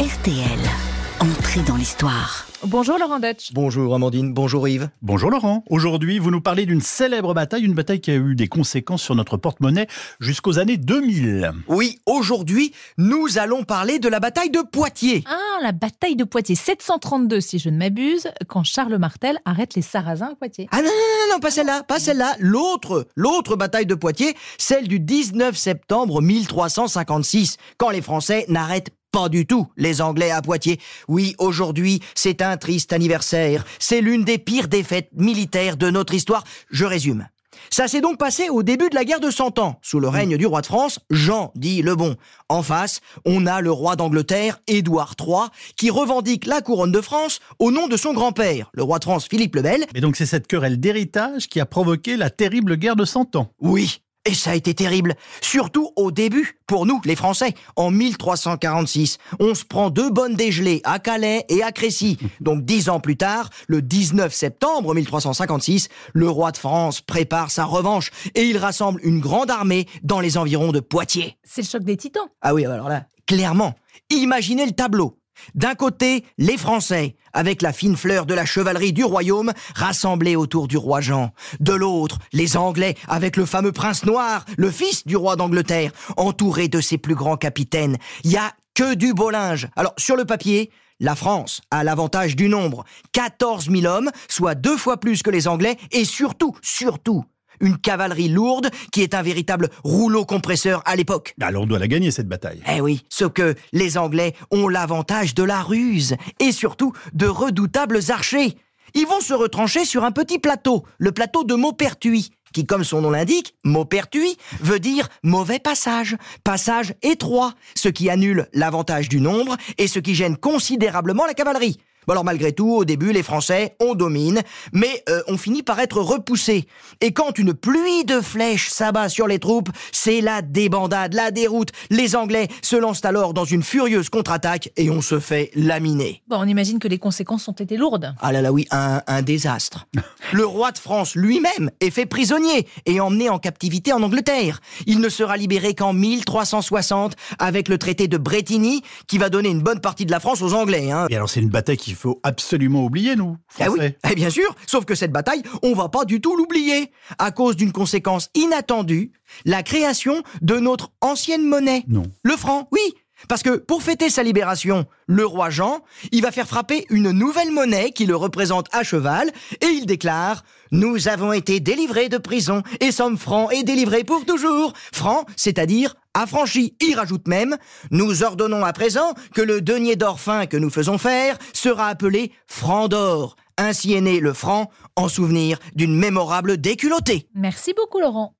RTL. Entrée dans l'histoire. Bonjour Laurent Dutch. Bonjour Amandine, bonjour Yves. Bonjour Laurent. Aujourd'hui, vous nous parlez d'une célèbre bataille, une bataille qui a eu des conséquences sur notre porte-monnaie jusqu'aux années 2000. Oui, aujourd'hui, nous allons parler de la bataille de Poitiers. Ah, la bataille de Poitiers, 732 si je ne m'abuse, quand Charles Martel arrête les Sarrasins à Poitiers. Ah non, non, non, non, pas celle-là, pas celle-là. L'autre, l'autre bataille de Poitiers, celle du 19 septembre 1356, quand les Français n'arrêtent pas du tout les Anglais à Poitiers. Oui, aujourd'hui, c'est un triste anniversaire. C'est l'une des pires défaites militaires de notre histoire. Je résume. Ça s'est donc passé au début de la guerre de Cent Ans, sous le règne du roi de France, Jean dit le Bon. En face, on a le roi d'Angleterre, Édouard III, qui revendique la couronne de France au nom de son grand-père, le roi de France Philippe le Bel. Et donc c'est cette querelle d'héritage qui a provoqué la terrible guerre de Cent Ans. Oui, et ça a été terrible, surtout au début, pour nous, les Français, en 1346. On se prend deux bonnes dégelées à Calais et à Crécy. Donc dix ans plus tard, le 19 septembre 1356, le roi de France prépare sa revanche et il rassemble une grande armée dans les environs de Poitiers. C'est le choc des titans. Ah oui, alors là, clairement, imaginez le tableau. D'un côté, les Français, avec la fine fleur de la chevalerie du royaume, rassemblés autour du roi Jean. De l'autre, les Anglais, avec le fameux prince noir, le fils du roi d'Angleterre, entouré de ses plus grands capitaines. Il y a que du beau linge. Alors, sur le papier, la France a l'avantage du nombre. 14 000 hommes, soit deux fois plus que les Anglais, et surtout, surtout, une cavalerie lourde qui est un véritable rouleau compresseur à l'époque. Alors on doit la gagner cette bataille. Eh oui, sauf que les Anglais ont l'avantage de la ruse et surtout de redoutables archers. Ils vont se retrancher sur un petit plateau, le plateau de Maupertuis, qui, comme son nom l'indique, Maupertuis, veut dire mauvais passage, passage étroit, ce qui annule l'avantage du nombre et ce qui gêne considérablement la cavalerie. Bon alors malgré tout, au début, les Français, on domine, mais euh, on finit par être repoussé. Et quand une pluie de flèches s'abat sur les troupes, c'est la débandade, la déroute. Les Anglais se lancent alors dans une furieuse contre-attaque et on se fait laminer. Bon, on imagine que les conséquences ont été lourdes. Ah là là oui, un, un désastre. Le roi de France lui-même est fait prisonnier et emmené en captivité en Angleterre. Il ne sera libéré qu'en 1360 avec le traité de Bretigny qui va donner une bonne partie de la France aux Anglais. Hein. Et alors c'est une bataille qu'il faut absolument oublier, nous, Eh oui, eh bien sûr, sauf que cette bataille, on va pas du tout l'oublier, à cause d'une conséquence inattendue, la création de notre ancienne monnaie. Non. Le franc, oui. Parce que pour fêter sa libération, le roi Jean, il va faire frapper une nouvelle monnaie qui le représente à cheval, et il déclare Nous avons été délivrés de prison et sommes francs et délivrés pour toujours. Franc, c'est-à-dire affranchi. Il rajoute même Nous ordonnons à présent que le denier d'or fin que nous faisons faire sera appelé franc d'or. Ainsi est né le franc en souvenir d'une mémorable déculottée. Merci beaucoup Laurent.